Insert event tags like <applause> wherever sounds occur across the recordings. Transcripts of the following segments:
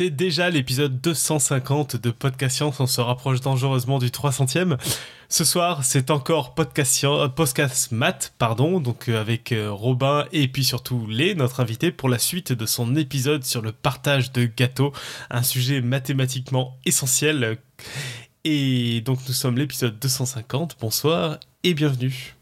C'est déjà l'épisode 250 de Podcast Science, on se rapproche dangereusement du 300e. Ce soir, c'est encore Podcast, euh, podcast Math, pardon, donc euh, avec euh, Robin et puis surtout Lé, notre invité, pour la suite de son épisode sur le partage de gâteaux, un sujet mathématiquement essentiel. Et donc nous sommes l'épisode 250, bonsoir et bienvenue.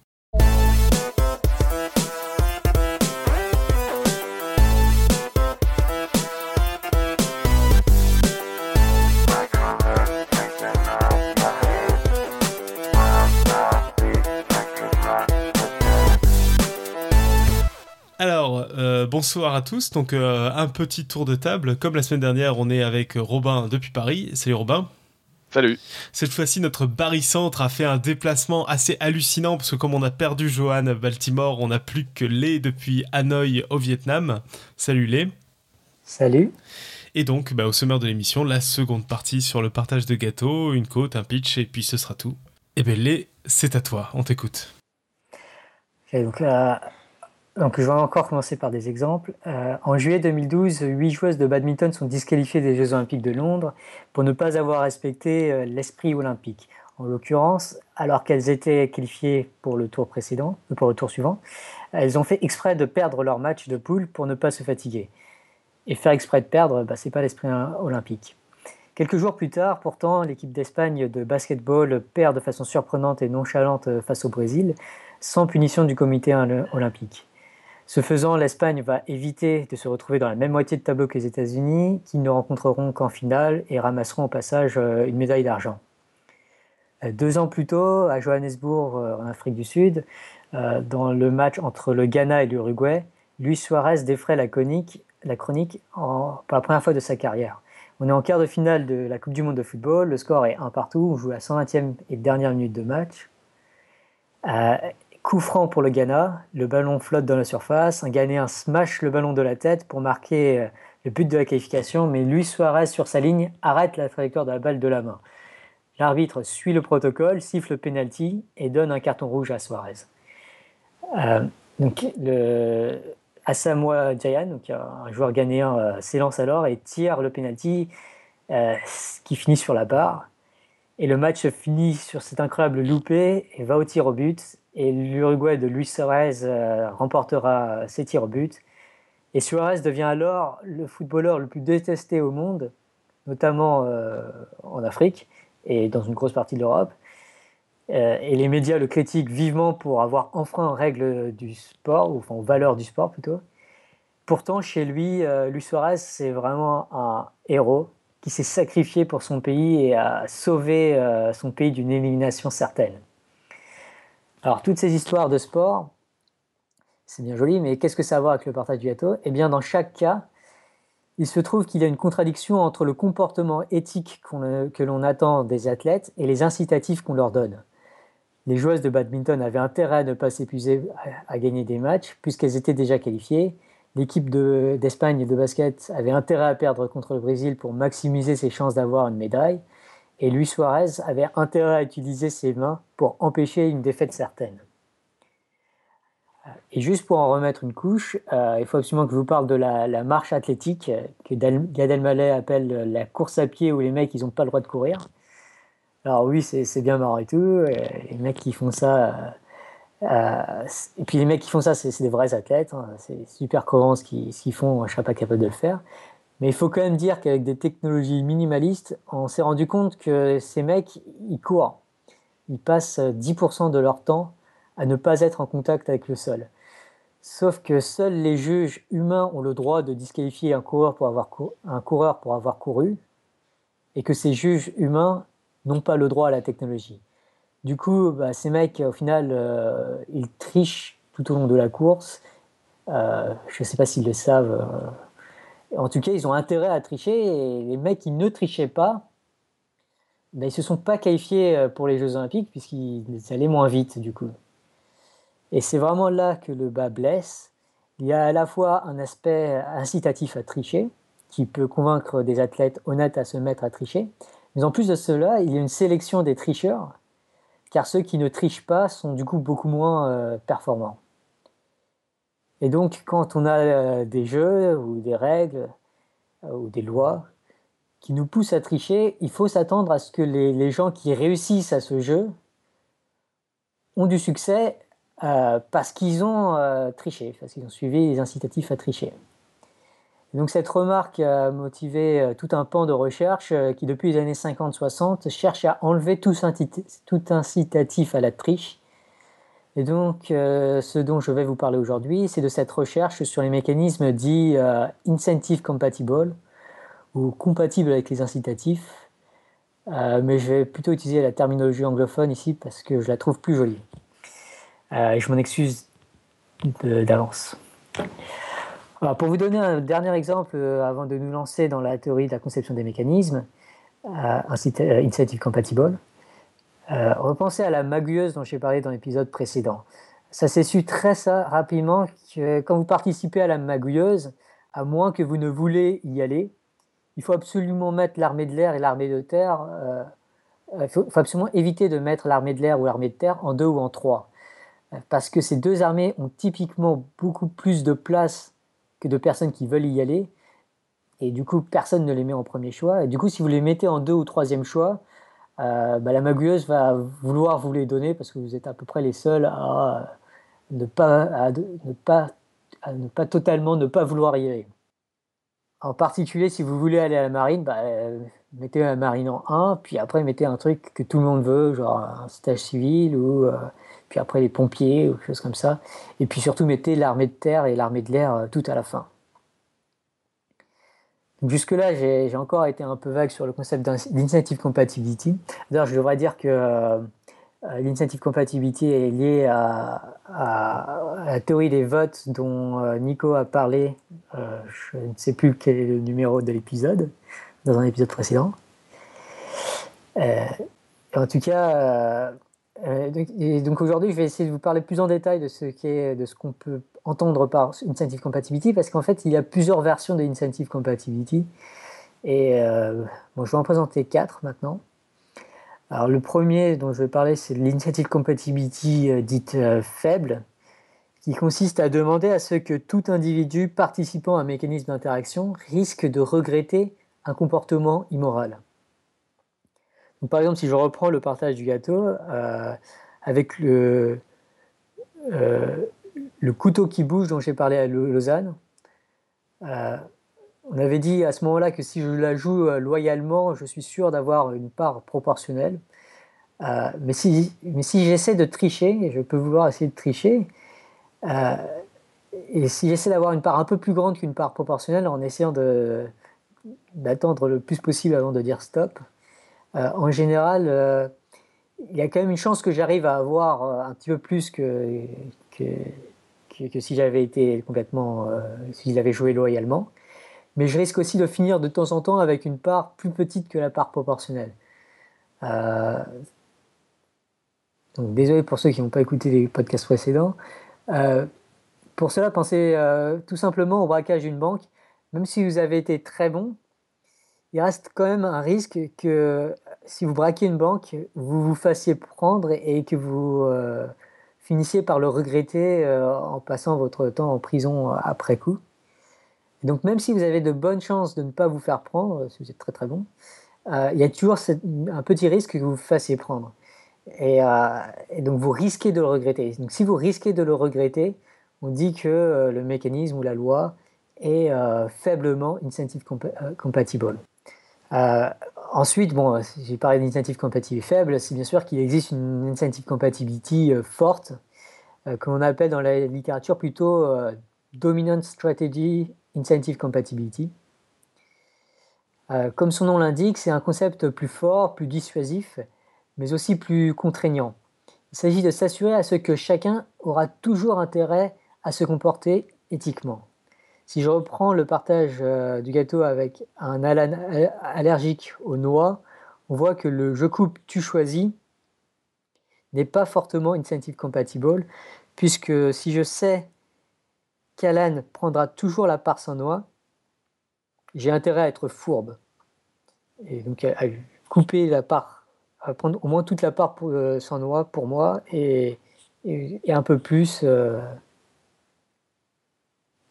Bonsoir à tous. Donc, euh, un petit tour de table. Comme la semaine dernière, on est avec Robin depuis Paris. Salut Robin. Salut. Cette fois-ci, notre barycentre a fait un déplacement assez hallucinant parce que comme on a perdu Johan à Baltimore, on n'a plus que Lé depuis Hanoï au Vietnam. Salut Lé. Salut. Et donc, bah, au sommaire de l'émission, la seconde partie sur le partage de gâteaux, une côte, un pitch, et puis ce sera tout. Et eh bien Lé, c'est à toi, on t'écoute. donc là, donc, je vais encore commencer par des exemples. Euh, en juillet 2012, huit joueuses de badminton sont disqualifiées des Jeux Olympiques de Londres pour ne pas avoir respecté euh, l'esprit olympique. En l'occurrence, alors qu'elles étaient qualifiées pour le tour précédent, euh, pour le tour suivant, elles ont fait exprès de perdre leur match de poule pour ne pas se fatiguer. Et faire exprès de perdre, bah, c'est pas l'esprit olympique. Quelques jours plus tard, pourtant, l'équipe d'Espagne de basketball perd de façon surprenante et nonchalante face au Brésil, sans punition du comité olympique. Ce faisant, l'Espagne va éviter de se retrouver dans la même moitié de tableau que les États-Unis, qui ne rencontreront qu'en finale et ramasseront au passage euh, une médaille d'argent. Euh, deux ans plus tôt, à Johannesburg, euh, en Afrique du Sud, dans le match entre le Ghana et l'Uruguay, Luis Suarez défraie la chronique, la chronique pour la première fois de sa carrière. On est en quart de finale de la Coupe du Monde de football, le score est un partout, on joue à 120e et dernière minute de match. Coup franc pour le Ghana, le ballon flotte dans la surface, un Ghanéen smash le ballon de la tête pour marquer euh, le but de la qualification, mais Luis Suarez sur sa ligne arrête la trajectoire de la balle de la main. L'arbitre suit le protocole, siffle le penalty et donne un carton rouge à Suarez. Euh, le Asamoah Jayan, donc un joueur ghanéen, euh, s'élance alors et tire le penalty qui finit sur la barre. Et le match finit sur cet incroyable loupé et va au tir au but et l'Uruguay de Luis Suarez euh, remportera ses tirs au but. Et Suarez devient alors le footballeur le plus détesté au monde, notamment euh, en Afrique et dans une grosse partie de l'Europe. Euh, et les médias le critiquent vivement pour avoir enfreint aux règles du sport, ou enfin aux valeurs du sport plutôt. Pourtant, chez lui, Luis Suarez, c'est vraiment un héros qui s'est sacrifié pour son pays et a sauvé son pays d'une élimination certaine. Alors, toutes ces histoires de sport, c'est bien joli, mais qu'est-ce que ça a à voir avec le partage du gâteau? Eh bien, dans chaque cas, il se trouve qu'il y a une contradiction entre le comportement éthique que l'on attend des athlètes et les incitatifs qu'on leur donne. Les joueuses de badminton avaient intérêt à ne pas s'épuiser à, gagner des matchs puisqu'elles étaient déjà qualifiées. L'équipe d'Espagne de basket avait intérêt à perdre contre le Brésil pour maximiser ses chances d'avoir une médaille. Et Luis Suarez avait intérêt à utiliser ses mains pour empêcher une défaite certaine. Euh, et juste pour en remettre une couche, euh, il faut absolument que je vous parle de la, marche athlétique euh, que Gad Elmaleh appelle la course à pied où les mecs ils n'ont pas le droit de courir. Alors oui, c'est bien marrant et tout. les mecs qui font ça, et puis les mecs qui font ça, c'est des vrais athlètes. Hein. c'est super courant ce qu'ils font. Je ne serais pas capable de le faire. Mais il faut quand même dire qu'avec des technologies minimalistes, on s'est rendu compte que ces mecs, ils courent. Ils passent 10% de leur temps à ne pas être en contact avec le sol. Sauf que seuls les juges humains ont le droit de disqualifier un coureur pour avoir, couru, et que ces juges humains n'ont pas le droit à la technologie. Du coup, bah, ces mecs, au final, euh, ils trichent tout au long de la course. Euh, je ne sais pas s'ils le savent. Euh, en tout cas, ils ont intérêt à tricher et les mecs qui ne trichaient pas, ils ne se sont pas qualifiés euh, pour les Jeux Olympiques puisqu'ils allaient moins vite du coup. Et c'est vraiment là que le bas blesse. Il y a à la fois un aspect incitatif à tricher, qui peut convaincre des athlètes honnêtes à se mettre à tricher, mais en plus de cela, il y a une sélection des tricheurs, car ceux qui ne trichent pas sont du coup beaucoup moins euh, performants. Et donc, quand on a euh, des jeux ou des règles euh, ou des lois, qui nous pousse à tricher, il faut s'attendre à ce que les, gens qui réussissent à ce jeu ont du succès euh, parce qu'ils ont triché, parce qu'ils ont suivi les incitatifs à tricher. donc cette remarque a motivé tout un pan de recherche qui depuis les années 50-60 cherche à enlever tout, incitatif à la triche. Et donc ce dont je vais vous parler aujourd'hui, c'est de cette recherche sur les mécanismes dits incentive compatible, ou compatible avec les incitatifs. Euh, mais je vais plutôt utiliser la terminologie anglophone ici parce que je la trouve plus jolie. Euh, je m'en excuse d'avance. pour vous donner un dernier exemple euh, avant de nous lancer dans la théorie de la conception des mécanismes, incentive compatible, repensez à la magouilleuse dont j'ai parlé dans l'épisode précédent. Ça s'est su très rapidement que quand vous participez à la magouilleuse, à moins que vous ne voulez y aller, il faut absolument mettre l'armée de l'air et l'armée de terre. Euh, il faut, absolument éviter de mettre l'armée de l'air ou l'armée de terre en deux ou en trois. Parce que ces deux armées ont typiquement beaucoup plus de place que de personnes qui veulent y aller. Et du coup, personne ne les met en premier choix. Et du coup, si vous les mettez en deux ou troisième choix, euh, bah, la magouilleuse va vouloir vous les donner parce que vous êtes à peu près les seuls à ne pas, ne pas, à ne pas totalement ne pas vouloir y aller. En particulier, si vous voulez aller à la marine, bah, euh, mettez la marine en 1, puis après mettez un truc que tout le monde veut, genre un stage civil, ou euh, puis après les pompiers, ou quelque chose comme ça. Et puis surtout, mettez l'armée de terre et l'armée de l'air euh, tout à la fin. Jusque-là, j'ai encore été un peu vague sur le concept d'incentive compatibility. D'ailleurs, je devrais dire que euh, l'incentive compatibility est liée à, la théorie des votes dont euh, Nico a parlé. Euh, je ne sais plus quel est le numéro de l'épisode, dans un épisode précédent. en tout cas, donc aujourd'hui, je vais essayer de vous parler plus en détail de ce qu'est, de ce qu'on peut entendre par incentive compatibility, parce qu'en fait, il y a plusieurs versions de incentive compatibility. Et bon, je vais en présenter quatre maintenant. Alors le premier dont je vais parler, c'est l'initiative compatibility euh, dite euh, faible, qui consiste à demander à ce que tout individu participant à un mécanisme d'interaction risque de regretter un comportement immoral. par exemple, si je reprends le partage du gâteau, euh, avec le, le couteau qui bouge dont j'ai parlé à Lausanne, on avait dit à ce moment-là que si je la joue euh, loyalement, je suis sûr d'avoir une part proportionnelle. Euh, mais si, mais si j'essaie de tricher, et je peux vouloir essayer de tricher, euh, et si j'essaie d'avoir une part un peu plus grande qu'une part proportionnelle en essayant d'attendre le plus possible avant de dire stop, en général, il y a quand même une chance que j'arrive à avoir un petit peu plus que, que, si j'avais été complètement, si j'avais joué loyalement mais je risque aussi de finir de temps en temps avec une part plus petite que la part proportionnelle. Euh, donc désolé pour ceux qui n'ont pas écouté les podcasts précédents. Euh, pour cela, pensez euh, tout simplement au braquage d'une banque. Même si vous avez été très bon, il reste quand même un risque que si vous braquez une banque, vous vous fassiez prendre et que vous finissiez par le regretter en passant votre temps en prison après coup donc même si vous avez de bonnes chances de ne pas vous faire prendre, si vous êtes très très bon, euh, il y a toujours un petit risque que vous vous fassiez prendre. Euh, et, donc vous risquez de le regretter. Donc si vous risquez de le regretter, on dit que euh, le mécanisme ou la loi est faiblement incentive compatible. Ensuite, bon, j'ai parlé d'incentive compatible faible, c'est bien sûr qu'il existe une incentive compatibility forte, que l'on appelle dans la littérature plutôt dominant strategy Incentive Compatibility. Euh, comme son nom l'indique, c'est un concept plus fort, plus dissuasif, mais aussi plus contraignant. Il s'agit de s'assurer à ce que chacun aura toujours intérêt à se comporter éthiquement. Si je reprends le partage euh, du gâteau avec un allergique aux noix, on voit que le je coupe, tu choisis n'est pas fortement incentive compatible, puisque si je sais qu'Alan prendra toujours la part sans noix, j'ai intérêt à être fourbe. Et donc à, couper la part, à prendre au moins toute la part euh, sans noix pour moi et, un peu plus, euh,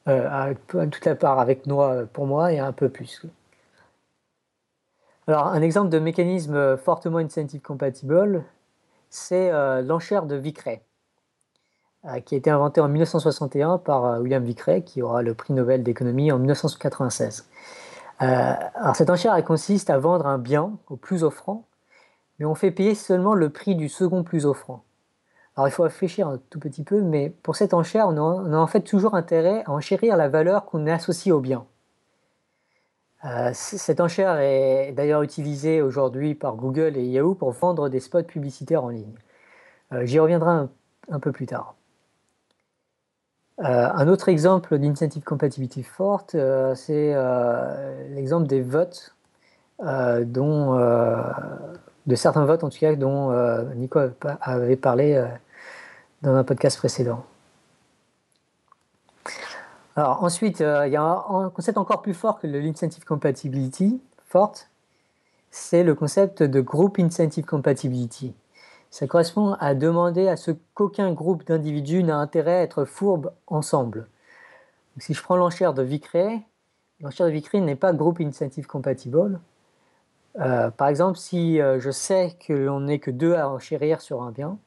euh, toute la part avec noix pour moi et un peu plus. Alors, un exemple de mécanisme fortement incentive compatible, c'est l'enchère de Vickray, qui a été inventé en 1961 par William Vickray, qui aura le prix Nobel d'économie en 1996. alors, cette enchère elle consiste à vendre un bien au plus offrant, mais on fait payer seulement le prix du second plus offrant. Alors il faut réfléchir un tout petit peu, mais pour cette enchère, on a, en fait toujours intérêt à enchérir la valeur qu'on associe au bien. Euh, cette enchère est d'ailleurs utilisée aujourd'hui par Google et Yahoo pour vendre des spots publicitaires en ligne. Euh, j'y reviendrai un, peu plus tard. Euh, un autre exemple d'incentive compatibility forte, c'est l'exemple des votes, dont, de certains votes en tout cas, dont Nico avait parlé dans un podcast précédent. Alors ensuite, euh, il y a un, concept encore plus fort que l'incentive compatibility, forte, c'est le concept de group incentive compatibility. Ça correspond à demander à ce qu'aucun groupe d'individus n'a intérêt à être fourbe ensemble. si je prends l'enchère de Vickray, l'enchère de Vickray n'est pas group incentive compatible. Euh, par exemple, si euh, je sais que l'on n'est que deux à enchérir sur un bien,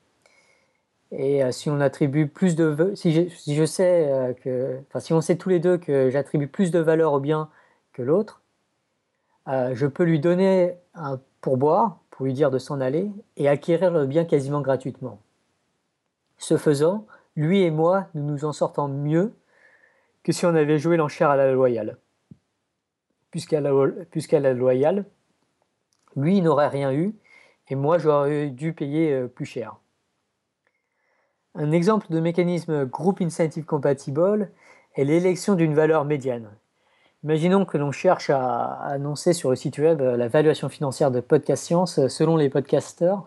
et euh, si on attribue plus de, si je, sais euh, que, enfin, si on sait tous les deux que j'attribue plus de valeur au bien que l'autre, euh, je peux lui donner un pourboire pour lui dire de s'en aller et acquérir le bien quasiment gratuitement. Ce faisant, lui et moi, nous nous en sortons mieux que si on avait joué l'enchère à la loyale. Puisqu'à la, la loyale, lui n'aurait rien eu et moi j'aurais dû payer plus cher. Un exemple de mécanisme Group Incentive Compatible est l'élection d'une valeur médiane. Imaginons que l'on cherche à annoncer sur le site web la valuation financière de Podcast Science selon les podcasters.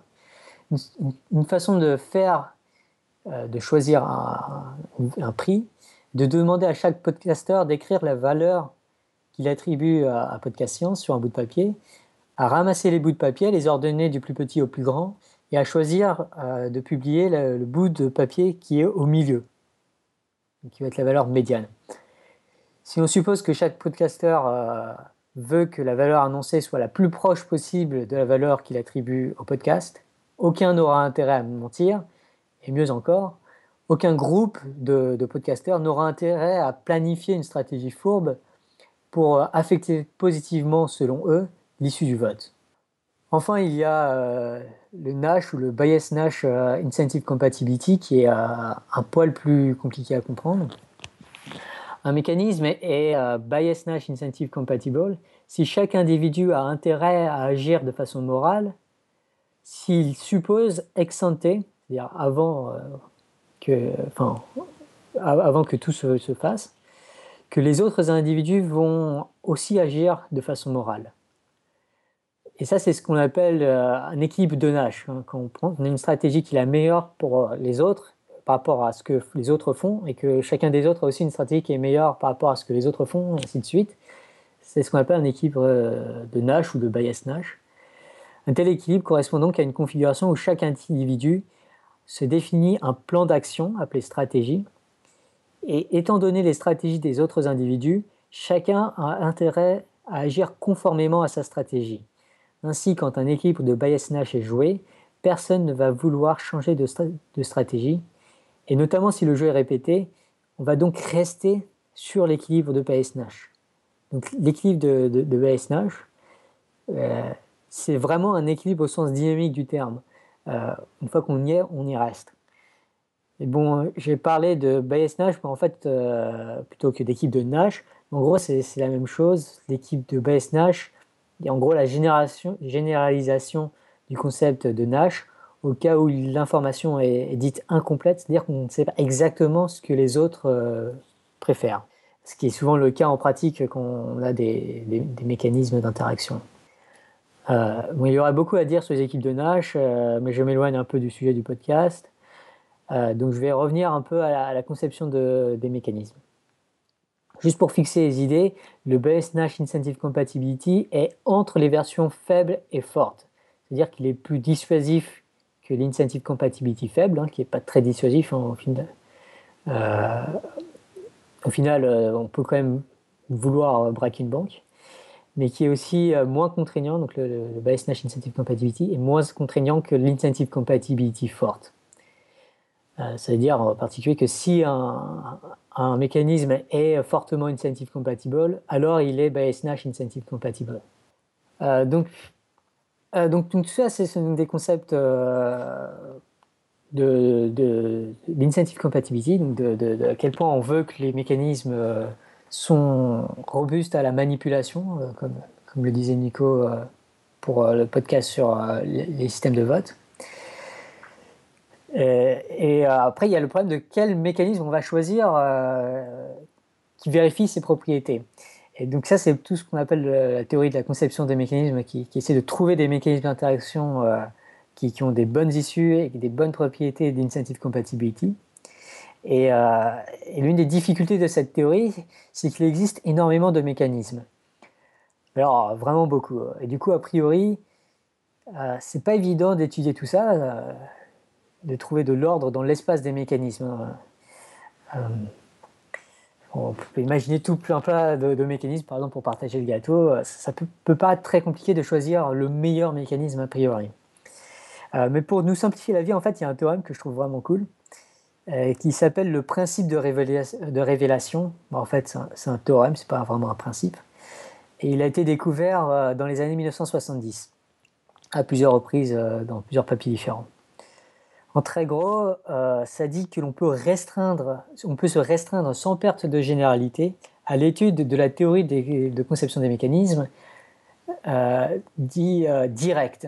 Une, façon de faire, euh, de choisir un, prix, de demander à chaque podcaster d'écrire la valeur qu'il attribue à, Podcast Science sur un bout de papier, à ramasser les bouts de papier, les ordonner du plus petit au plus grand, et à choisir euh, de publier le, bout de papier qui est au milieu, qui va être la valeur médiane. Si on suppose que chaque podcaster euh, veut que la valeur annoncée soit la plus proche possible de la valeur qu'il attribue au podcast, aucun n'aura intérêt à mentir, et mieux encore, aucun groupe de, de podcasters n'aura intérêt à planifier une stratégie fourbe pour affecter positivement, selon eux, l'issue du vote. Enfin, il y a euh, le Nash ou le Bias Nash euh, Incentive Compatibility qui est euh, un poil plus compliqué à comprendre. Un mécanisme est, Bias Nash Incentive Compatible si chaque individu a intérêt à agir de façon morale, s'il suppose ex ante, c'est-à-dire avant, que, avant que tout se fasse, que les autres individus vont aussi agir de façon morale. Et ça, c'est ce qu'on appelle euh, un équilibre de Nash. Hein. quand on, prend, a une stratégie qui est la meilleure pour euh, les autres par rapport à ce que les autres font et que chacun des autres a aussi une stratégie qui est meilleure par rapport à ce que les autres font, ainsi de suite. C'est ce qu'on appelle un équilibre euh, de Nash ou de bias Nash. Un tel équilibre correspond donc à une configuration où chaque individu se définit un plan d'action appelé stratégie. Et étant donné les stratégies des autres individus, chacun a intérêt à agir conformément à sa stratégie. Ainsi, quand un équilibre de bias Nash est joué, personne ne va vouloir changer de, stratégie. Et notamment si le jeu est répété, on va donc rester sur l'équilibre de bias Nash. Donc l'équilibre de, de, Nash, euh, c'est vraiment un équilibre au sens dynamique du terme. Euh, une fois qu'on y est, on y reste. Et bon, j'ai parlé de bias Nash, mais en fait, euh, plutôt que d'équipe de Nash, en gros, c'est la même chose. L'équipe de bias Nash, et en gros la généralisation du concept de Nash au cas où l'information est, dite incomplète, c'est-à-dire qu'on ne sait pas exactement ce que les autres euh, préfèrent. Ce qui est souvent le cas en pratique quand on a des, mécanismes d'interaction. Euh, il y aurait beaucoup à dire sur les équipes de Nash, euh, mais je m'éloigne un peu du sujet du podcast. donc je vais revenir un peu à la, conception des mécanismes. Juste pour fixer les idées, le BS Nash Incentive Compatibility est entre les versions faibles et fortes. C'est-à-dire qu'il est plus dissuasif que l'Incentive Compatibility faible, hein, qui n'est pas très dissuasif en, au final. Euh, au final, euh, on peut quand même vouloir braquer une banque. mais qui est aussi moins contraignant, donc le, le Nash Incentive Compatibility est moins contraignant que l'Incentive Compatibility forte. C'est-à-dire en particulier que si un, mécanisme est fortement incentive compatible, alors il est Bayes Nash incentive compatible. donc, donc, tout ça, c'est des concepts de, l'incentive compatibility, donc de, à quel point on veut que les mécanismes euh, sont robustes à la manipulation, euh, comme, comme le disait Nico euh, pour le podcast sur les systèmes de vote. Et, après, il y a le problème de quel mécanisme on va choisir qui vérifie ses propriétés. Et donc ça, c'est tout ce qu'on appelle la théorie de la conception des mécanismes, qui, essaie de trouver des mécanismes d'interaction qui, ont des bonnes issues et des bonnes propriétés d'incentive compatibility. Euh, et, l'une des difficultés de cette théorie, c'est qu'il existe énormément de mécanismes. Alors, vraiment beaucoup. Et du coup, a priori, euh, c'est pas évident d'étudier tout ça, euh, de trouver de l'ordre dans l'espace des mécanismes. Euh, on peut imaginer tout plein de, mécanismes, par exemple pour partager le gâteau. Ça peut, peut pas être très compliqué de choisir le meilleur mécanisme a priori. Euh, mais pour nous simplifier la vie, en fait, il y a un théorème que je trouve vraiment cool, euh, qui s'appelle le principe de, révélation. en fait, c'est un, théorème, c'est pas vraiment un principe. Et il a été découvert euh, dans les années 1970, à plusieurs reprises, dans plusieurs papiers différents. En très gros, ça dit que l'on peut restreindre, on peut se restreindre sans perte de généralité à l'étude de la théorie de conception des mécanismes dit direct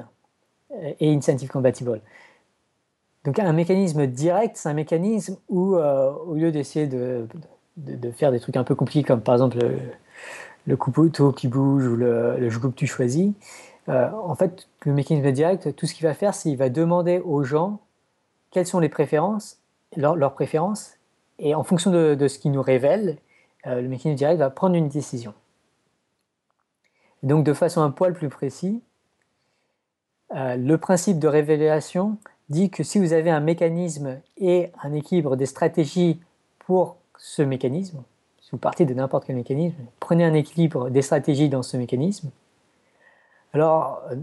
et incentive compatible. Donc un mécanisme direct, c'est un mécanisme où, euh, au lieu d'essayer de, faire des trucs un peu compliqués, comme par exemple le, le couteau qui bouge ou le, le que tu choisis, euh, en fait, le mécanisme direct, tout ce qu'il va faire, c'est qu'il va demander aux gens quelles sont les préférences, leurs préférences, et en fonction de, ce qu'il nous révèle, euh, le mécanisme direct va prendre une décision. donc, de façon un poil plus précis, euh, le principe de révélation dit que si vous avez un mécanisme et un équilibre des stratégies pour ce mécanisme, si vous partez de n'importe quel mécanisme, prenez un équilibre des stratégies dans ce mécanisme, alors euh,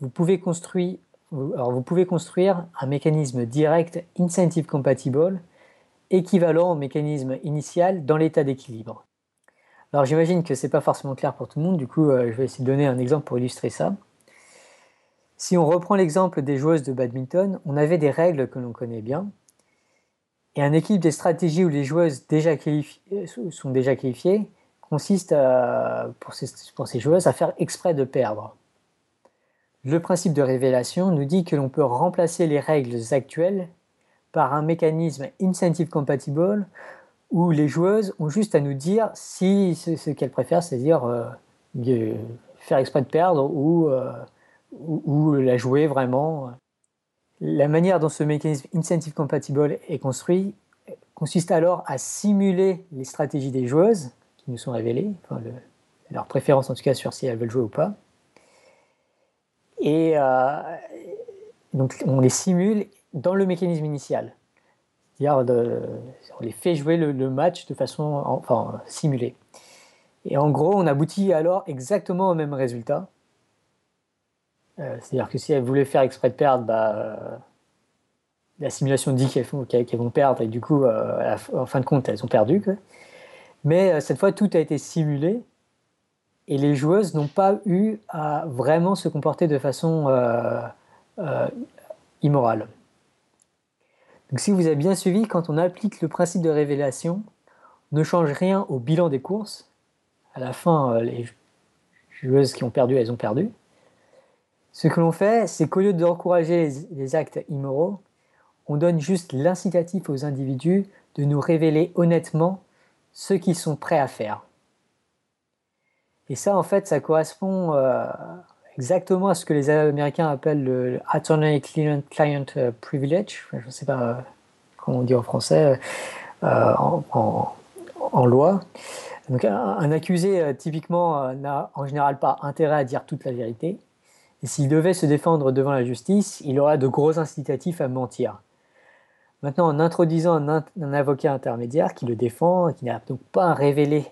vous pouvez construire, alors vous pouvez construire un mécanisme direct incentive compatible équivalent au mécanisme initial dans l'état d'équilibre. Alors j'imagine que ce n'est pas forcément clair pour tout le monde, du coup euh, je vais essayer de donner un exemple pour illustrer ça. Si on reprend l'exemple des joueuses de badminton, on avait des règles que l'on connaît bien, et un équipe des stratégies où les joueuses euh, sont déjà qualifiées consiste pour, ces, joueuses à faire exprès de perdre. Le principe de révélation nous dit que l'on peut remplacer les règles actuelles par un mécanisme incentive compatible où les joueuses ont juste à nous dire si ce, qu'elles préfèrent, c'est-à-dire euh, faire exprès de perdre ou euh, ou, la jouer vraiment. La manière dont ce mécanisme incentive compatible est construit consiste alors à simuler les stratégies des joueuses qui nous sont révélées, enfin leur préférence en tout cas sur si elles veulent jouer ou pas. Et euh, donc on les simule dans le mécanisme initial. C'est-à-dire on les fait jouer le, match de façon enfin, simulée. Et en gros, on aboutit alors exactement au même résultat. Euh, c'est-à-dire que si elles voulaient faire exprès de perdre, bah, euh, la simulation dit qu'elles vont perdre et du coup, en fin de compte, elles ont perdu. Mais cette fois, tout a été simulé et les joueuses n'ont pas eu à vraiment se comporter de façon immorale. Donc si vous avez bien suivi, quand on applique le principe de révélation, on ne change rien au bilan des courses. À la fin, les joueuses qui ont perdu, elles ont perdu. Ce que l'on fait, c'est qu'au lieu d'encourager les, actes immoraux, on donne juste l'incitatif aux individus de nous révéler honnêtement ce qu'ils sont prêts à faire. Et ça, en fait, ça correspond euh, exactement à ce que les Américains appellent le Attorney Client, euh, Privilege, je ne sais pas euh, comment on dit en français, en, loi. Donc, un accusé, typiquement, n'a en général pas intérêt à dire toute la vérité. Et s'il devait se défendre devant la justice, il aurait de gros incitatifs à mentir. Maintenant, en introduisant un, avocat intermédiaire qui le défend, qui n'a donc pas à révéler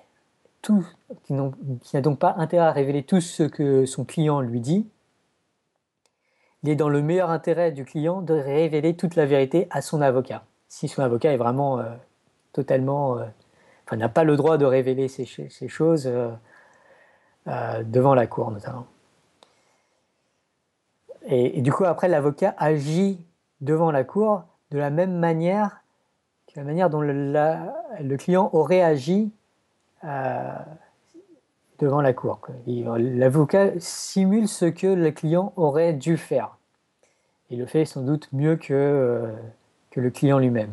qui n'a donc pas intérêt à révéler tout ce que son client lui dit, il est dans le meilleur intérêt du client de révéler toute la vérité à son avocat. Si son avocat est vraiment euh, totalement, euh, n'a pas le droit de révéler ces, choses euh, devant la cour notamment. Et, du coup après l'avocat agit devant la cour de la même manière que la manière dont le client aurait agi devant la cour. L'avocat simule ce que le client aurait dû faire. Il le fait sans doute mieux que, euh, que le client lui-même.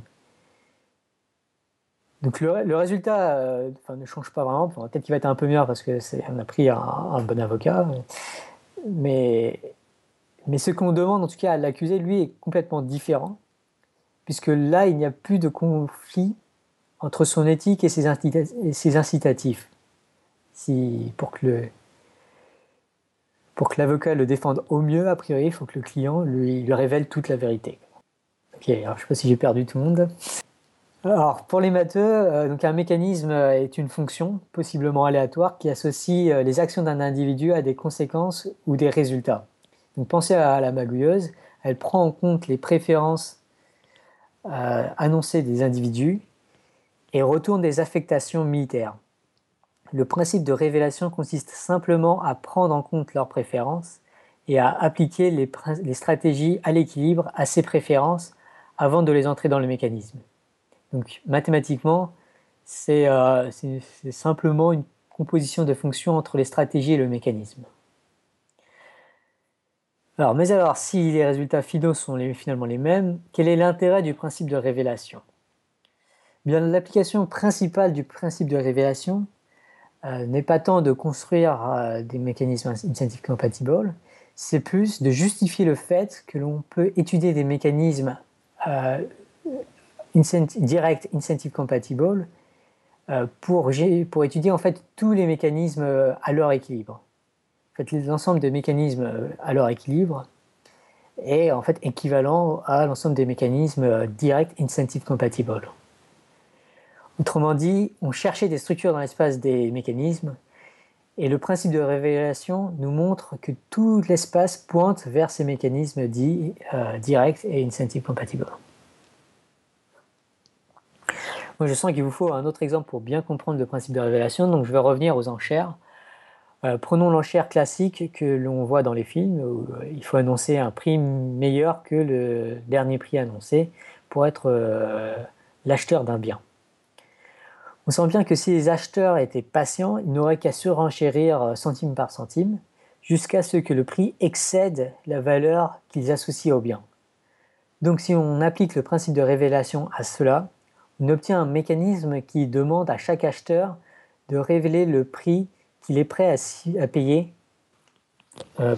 Donc le, résultat euh, ne change pas vraiment. Peut-être qu'il va être un peu meilleur parce qu'on a pris un, bon avocat. Mais, mais ce qu'on demande en tout cas à l'accusé, lui, est complètement différent. Puisque là, il n'y a plus de conflit entre son éthique et ses, incitatifs. Pour que pour que l'avocat le défende au mieux, a priori, il faut que le client lui, révèle toute la vérité. Ok, alors je ne sais pas si j'ai perdu tout le monde. Alors, pour les matheux, euh, donc un mécanisme est une fonction, possiblement aléatoire, qui associe euh, les actions d'un individu à des conséquences ou des résultats. Donc, pensez à la magouilleuse, elle prend en compte les préférences euh, annoncées des individus et retourne des affectations militaires. Le principe de révélation consiste simplement à prendre en compte leurs préférences et à appliquer les, stratégies à l'équilibre à ces préférences avant de les entrer dans le mécanisme. Donc mathématiquement, c'est euh, simplement une composition de fonctions entre les stratégies et le mécanisme. Alors, mais alors, si les résultats finaux sont finalement les mêmes, quel est l'intérêt du principe de révélation? L'application principale du principe de révélation euh, n'est pas tant de construire euh, des mécanismes incentive compatibles, c'est plus de justifier le fait que l'on peut étudier des mécanismes euh, direct incentive compatible pour, étudier en fait tous les mécanismes à leur équilibre. L'ensemble des mécanismes à leur équilibre est en fait équivalent à l'ensemble des mécanismes direct incentive compatible. Autrement dit, on cherchait des structures dans l'espace des mécanismes, et le principe de révélation nous montre que tout l'espace pointe vers ces mécanismes dits euh, directs et incentive compatibles. Moi, je sens qu'il vous faut un autre exemple pour bien comprendre le principe de révélation, donc je vais revenir aux enchères. Euh, prenons l'enchère classique que l'on voit dans les films, où euh, il faut annoncer un prix meilleur que le dernier prix annoncé pour être l'acheteur d'un bien. On sent bien que si les acheteurs étaient patients, ils n'auraient qu'à se renchérir euh, centime par centime jusqu'à ce que le prix excède la valeur qu'ils associent au bien. Donc si on applique le principe de révélation à cela, on obtient un mécanisme qui demande à chaque acheteur de révéler le prix qu'il est prêt à, payer. Euh,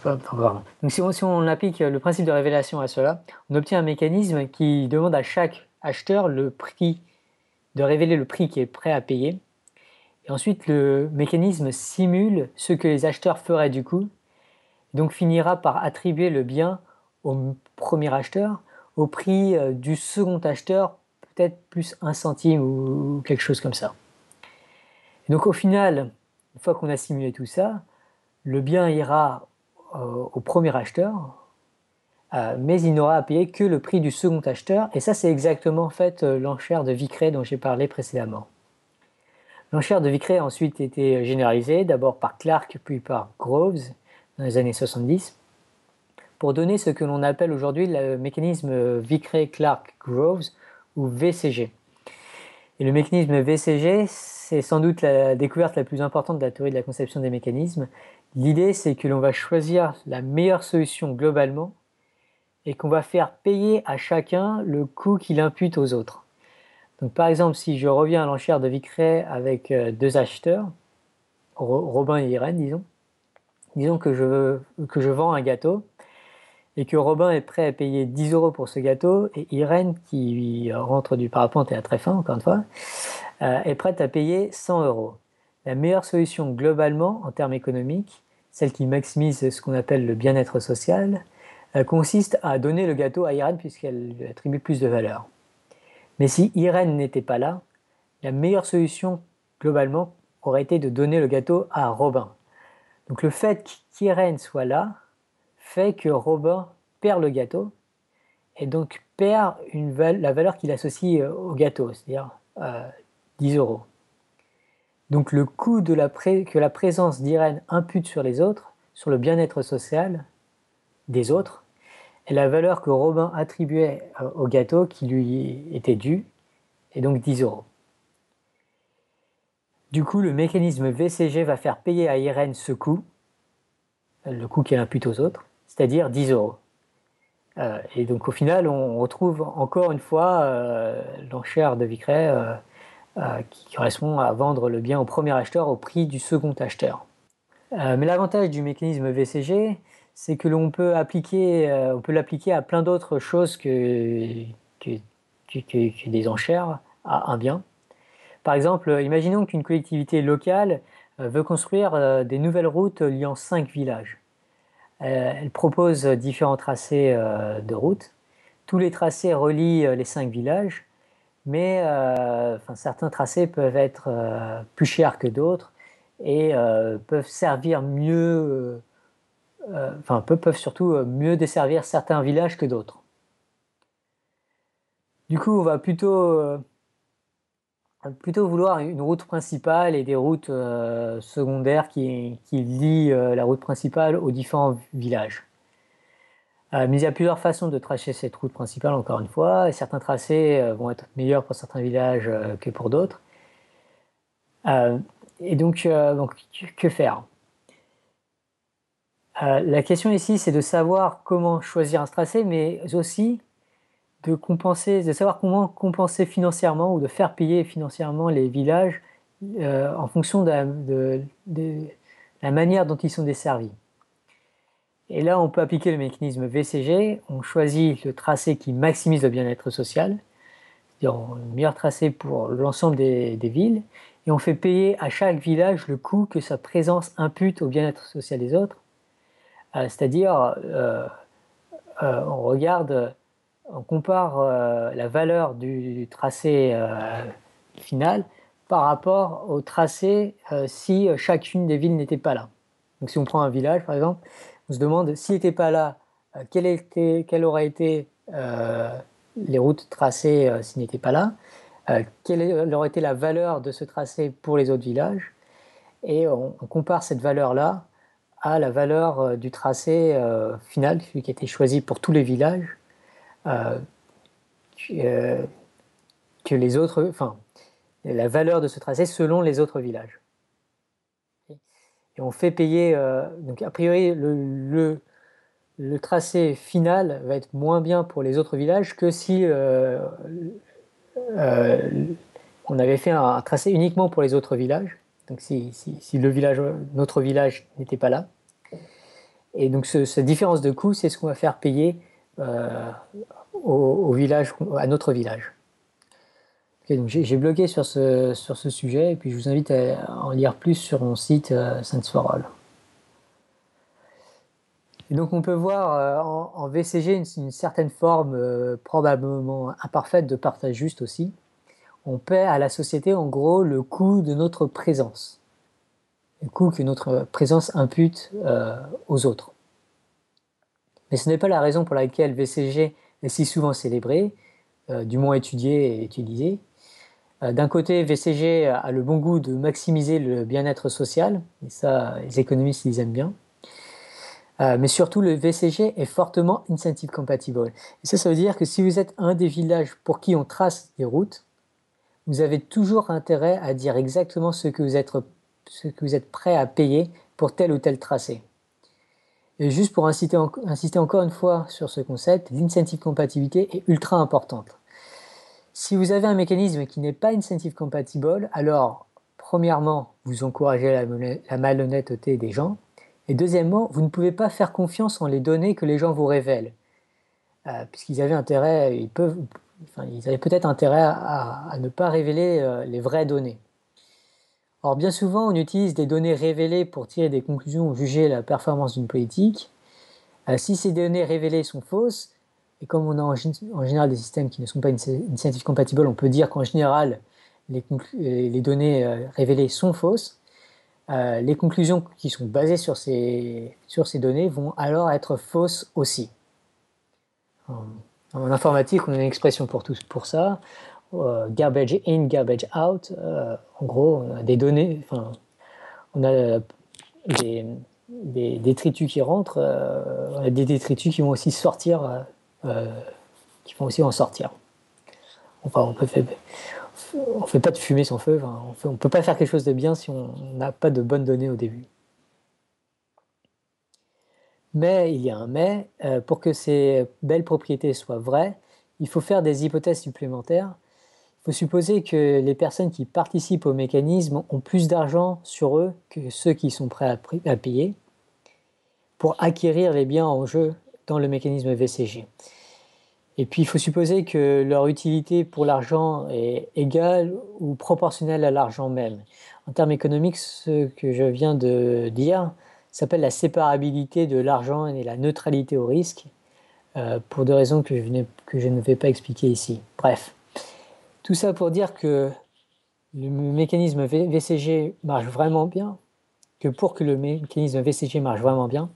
Donc si on applique le principe de révélation à cela, on obtient un mécanisme qui demande à chaque acheteur le prix de révéler le prix qui est prêt à payer. Et ensuite, le mécanisme simule ce que les acheteurs feraient du coup, donc finira par attribuer le bien au premier acheteur au prix euh, du second acheteur, peut-être plus un centime ou quelque chose comme ça. donc au final, une fois qu'on a simulé tout ça, le bien ira euh, au premier acheteur, euh, mais il n'aura à payer que le prix du second acheteur, et ça c'est exactement en fait euh, l'enchère de Vicret dont j'ai parlé précédemment. L'enchère de Vicret a ensuite été généralisée, d'abord par Clark puis par Groves dans les années 70, pour donner ce que l'on appelle aujourd'hui le mécanisme Vicret-Clark-Groves ou VCG. Et le mécanisme VCG, c'est sans doute la découverte la plus importante de la théorie de la conception des mécanismes. L'idée, c'est que l'on va choisir la meilleure solution globalement et qu'on va faire payer à chacun le coût qu'il impute aux autres. Donc par exemple, si je reviens à l'enchère de Vicret avec euh, deux acheteurs, Robin et Irène, disons, disons que je, que je vends un gâteau et que Robin est prêt à payer 10 euros pour ce gâteau et Irène, qui rentre du parapente et a très faim, encore une fois, euh, est prête à payer 100 euros. La meilleure solution globalement, en termes économiques, celle qui maximise ce qu'on appelle le bien-être social, consiste à donner le gâteau à Irène puisqu'elle lui attribue plus de valeur. Mais si Irène n'était pas là, la meilleure solution globalement aurait été de donner le gâteau à Robin. Donc le fait qu'Irène soit là fait que Robin perd le gâteau et donc perd la valeur qu'il associe euh, au gâteau, c'est-à-dire 10 euros. Donc le coût que la présence d'Irène impute sur les autres, sur le bien-être social des autres, est la valeur que Robin attribuait euh, au gâteau qui lui était dû, et donc 10 euros. Du coup, le mécanisme VCG va faire payer à Irène ce coût, le coût qu'elle impute aux autres, c'est-à-dire 10 euros. Euh, et donc au final, on retrouve encore une fois euh, l'enchère de euh, qui correspond à vendre le bien au premier acheteur au prix du second acheteur. mais l'avantage du mécanisme VCG, c'est que l'on peut appliquer, on peut l'appliquer à plein d'autres choses que, des enchères à un bien. Par exemple, imaginons qu'une collectivité locale veut construire des nouvelles routes liant cinq villages. Euh, elle propose différents tracés euh, de route. Tous les tracés relient euh, les cinq villages, mais certains tracés peuvent être plus chers que d'autres et peuvent servir mieux, enfin peuvent surtout mieux desservir certains villages que d'autres. Du coup, on va plutôt plutôt vouloir une route principale et des routes euh, secondaires qui, lient euh, la route principale aux différents villages. Euh, mais il y a plusieurs façons de tracer cette route principale, encore une fois. certains tracés vont être meilleurs pour certains villages que pour d'autres. et donc, que faire? La question ici, c'est de savoir comment choisir un tracé, mais aussi de compenser, de savoir comment compenser financièrement ou de faire payer financièrement les villages euh, en fonction de la, manière dont ils sont desservis. Et là, on peut appliquer le mécanisme VCG. On choisit le tracé qui maximise le bien-être social, c'est-à-dire le meilleur tracé pour l'ensemble des, villes, et on fait payer à chaque village le coût que sa présence impute au bien-être social des autres. Euh, c'est-à-dire, euh, on regarde on compare euh, la valeur du, tracé euh, final par rapport au tracé euh, si chacune des villes n'était pas là. Donc si on prend un village par exemple, on se demande s'il n'était pas là, quelles, était, auraient été les routes tracées s'il n'était pas là, quelle aurait été la valeur de ce tracé pour les autres villages, et on, compare cette valeur-là à la valeur du tracé final, celui qui a été choisi pour tous les villages, euh, euh, que les autres, enfin, la valeur de ce tracé selon les autres villages. Et on fait payer, euh, donc a priori, le, le, tracé final va être moins bien pour les autres villages que si on avait fait un, tracé uniquement pour les autres villages. Donc si, si, le village, notre village n'était pas là. Et donc cette différence de coût, c'est ce qu'on va faire payer euh, au, village, à notre village. j'ai bloqué sur ce, sur ce sujet et puis je vous invite à en lire plus sur mon site euh, Sense. Et donc on peut voir euh, en, VCG une, certaine forme probablement imparfaite de partage juste aussi. On paie à la société en gros le coût de notre présence, coût que notre présence impute aux autres. Mais ce n'est pas la raison pour laquelle VCG est si souvent célébré, euh, du moins étudié et utilisé. Euh, d'un côté, VCG a le bon goût de maximiser le bien-être social, et ça, les économistes, ils aiment bien. Euh, mais surtout, le VCG est fortement incentive compatible. Et ça, ça veut dire que si vous êtes un des villages pour qui on trace des routes, vous avez toujours intérêt à dire exactement ce que vous êtes, ce que vous êtes prêt à payer pour tel ou tel tracé. Et juste pour insister, encore une fois sur ce concept, l'incentive compatibilité est ultra importante. Si vous avez un mécanisme qui n'est pas incentive compatible, alors premièrement, vous encouragez la, malhonnêteté des gens, et deuxièmement, vous ne pouvez pas faire confiance en les données que les gens vous révèlent, euh, puisqu'ils avaient intérêt, ils peuvent, enfin, ils avaient peut-être intérêt à, ne pas révéler euh, les vraies données. Or, bien souvent, on utilise des données révélées pour tirer des conclusions ou juger la performance d'une politique. Euh, si ces données révélées sont fausses, et comme on a en, général des systèmes qui ne sont pas incentive compatibles, on peut dire qu'en général, les, données révélées sont fausses, les conclusions qui sont basées sur ces, données vont alors être fausses aussi. En, informatique, on a une expression pour, tout, pour ça. Garbage in, garbage out. en gros, on a des données, enfin, on a des, détritus qui rentrent, a des détritus qui vont aussi sortir euh, qui vont aussi en sortir. Enfin, on peut fait, on fait pas de fumée sans feu. on ne peut pas faire quelque chose de bien si on n'a pas de bonnes données au début. Mais il y a un mais. Euh, pour que ces belles propriétés soient vraies, il faut faire des hypothèses supplémentaires. Faut supposer que les personnes qui participent au mécanisme ont plus d'argent sur eux que ceux qui sont prêts à payer pour acquérir les biens en jeu dans le mécanisme VCG. Et puis il faut supposer que leur utilité pour l'argent est égale ou proportionnelle à l'argent même. En termes économiques, ce que je viens de dire s'appelle la séparabilité de l'argent et la neutralité au risque, euh, pour des raisons que je ne vais pas expliquer ici. Bref, tout ça pour dire que le mécanisme VCG marche vraiment bien, que pour que le mécanisme VCG marche vraiment bien,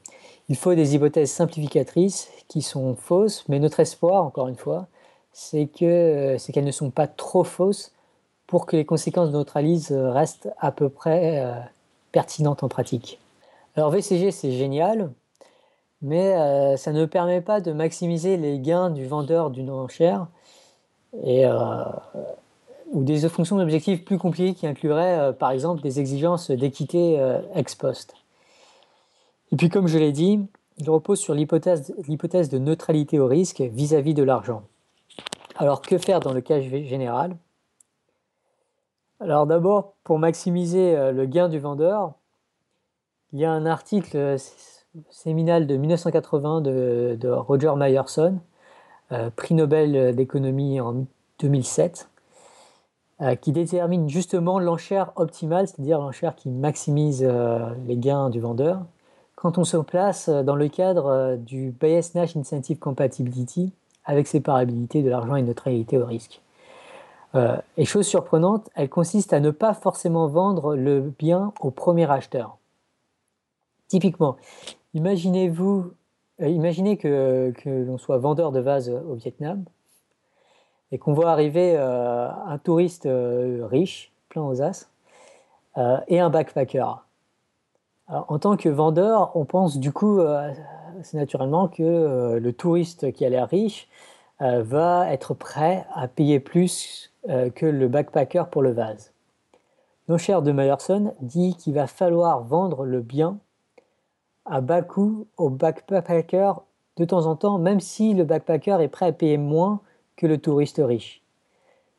il faut des hypothèses simplificatrices qui sont fausses, mais notre espoir, encore une fois, c'est qu'elles ne sont pas trop fausses pour que les conséquences de notre analyse restent à peu près euh, pertinentes en pratique. Alors VCG, c'est génial, mais euh, ça ne permet pas de maximiser les gains du vendeur d'une enchère euh, ou des fonctions d'objectifs plus compliquées qui incluraient par exemple des exigences d'équité ex post. Et puis, comme je l'ai dit, il repose sur l'hypothèse de neutralité au risque vis-à-vis de l'argent. Alors, que faire dans le cas général? Alors, d'abord, pour maximiser euh, le gain du vendeur, il y a un article euh, séminal de 1980 de, Roger Myerson, euh, prix Nobel d'économie en 2007, qui détermine justement l'enchère optimale, c'est-à-dire l'enchère qui maximise les gains du vendeur, quand on se place euh, dans le cadre euh, du Bayes Nash Incentive Compatibility avec séparabilité de l'argent et neutralité au risque. Euh, et chose surprenante, elle consiste à ne pas forcément vendre le bien au premier acheteur. Typiquement, imaginez-vous, imaginez que, l'on soit vendeur de vases au Vietnam et qu'on voit arriver un touriste riche, plein aux as, et un backpacker en tant que vendeur, on pense du coup euh, naturellement que euh, le touriste qui a l'air riche euh, va être prêt à payer plus que le backpacker pour le vase. cher de Meyerson dit qu'il va falloir vendre le bien à bas coût au backpacker de temps en temps, même si le backpacker est prêt à payer moins que le touriste riche.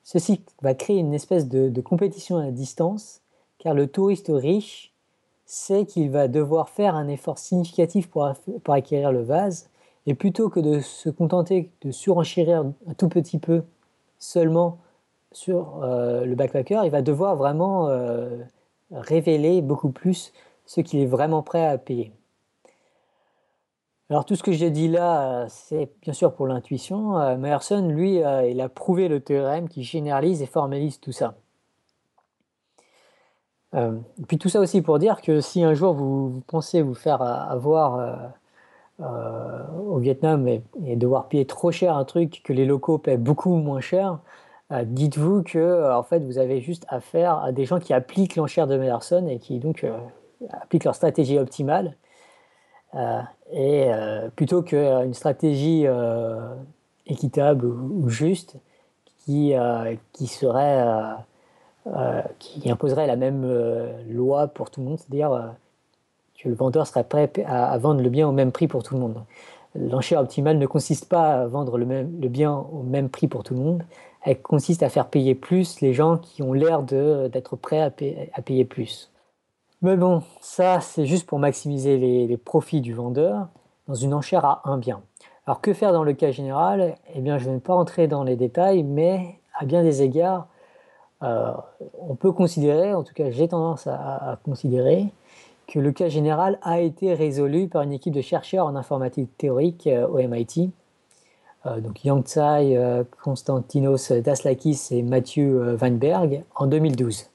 Ceci va créer une espèce de compétition à distance, car le touriste riche c'est qu'il va devoir faire un effort significatif pour, acquérir le vase, et plutôt que de se contenter de surenchérir un tout petit peu seulement sur euh, le backpacker, il va devoir vraiment euh, révéler beaucoup plus ce qu'il est vraiment prêt à payer. Alors tout ce que j'ai dit là, c'est bien sûr pour l'intuition. Euh, Meyerson, lui, il a prouvé le théorème qui généralise et formalise tout ça. Euh, puis tout ça aussi pour dire que si un jour vous, pensez vous faire avoir euh, euh, au Vietnam et, devoir payer trop cher un truc que les locaux paient beaucoup moins cher, dites-vous que en fait vous avez juste affaire à des gens qui appliquent l'enchère de Meyerson et qui donc appliquent leur stratégie optimale. Et plutôt qu'une stratégie équitable ou, juste qui, qui serait euh, qui imposerait la même euh, loi pour tout le monde, c'est-à-dire euh, que le vendeur serait prêt à, vendre le bien au même prix pour tout le monde. L'enchère optimale ne consiste pas à vendre le, bien au même prix pour tout le monde, elle consiste à faire payer plus les gens qui ont l'air d'être prêts à, payer plus. Mais bon, ça c'est juste pour maximiser les, profits du vendeur dans une enchère à un bien. Alors que faire dans le cas général? Eh bien je ne vais pas entrer dans les détails, mais à bien des égards, euh, on peut considérer, en tout cas j'ai tendance à, considérer, que le cas général a été résolu par une équipe de chercheurs en informatique théorique euh, au MIT, donc Yang Tsai, Konstantinos Daslakis et Mathieu Weinberg en 2012.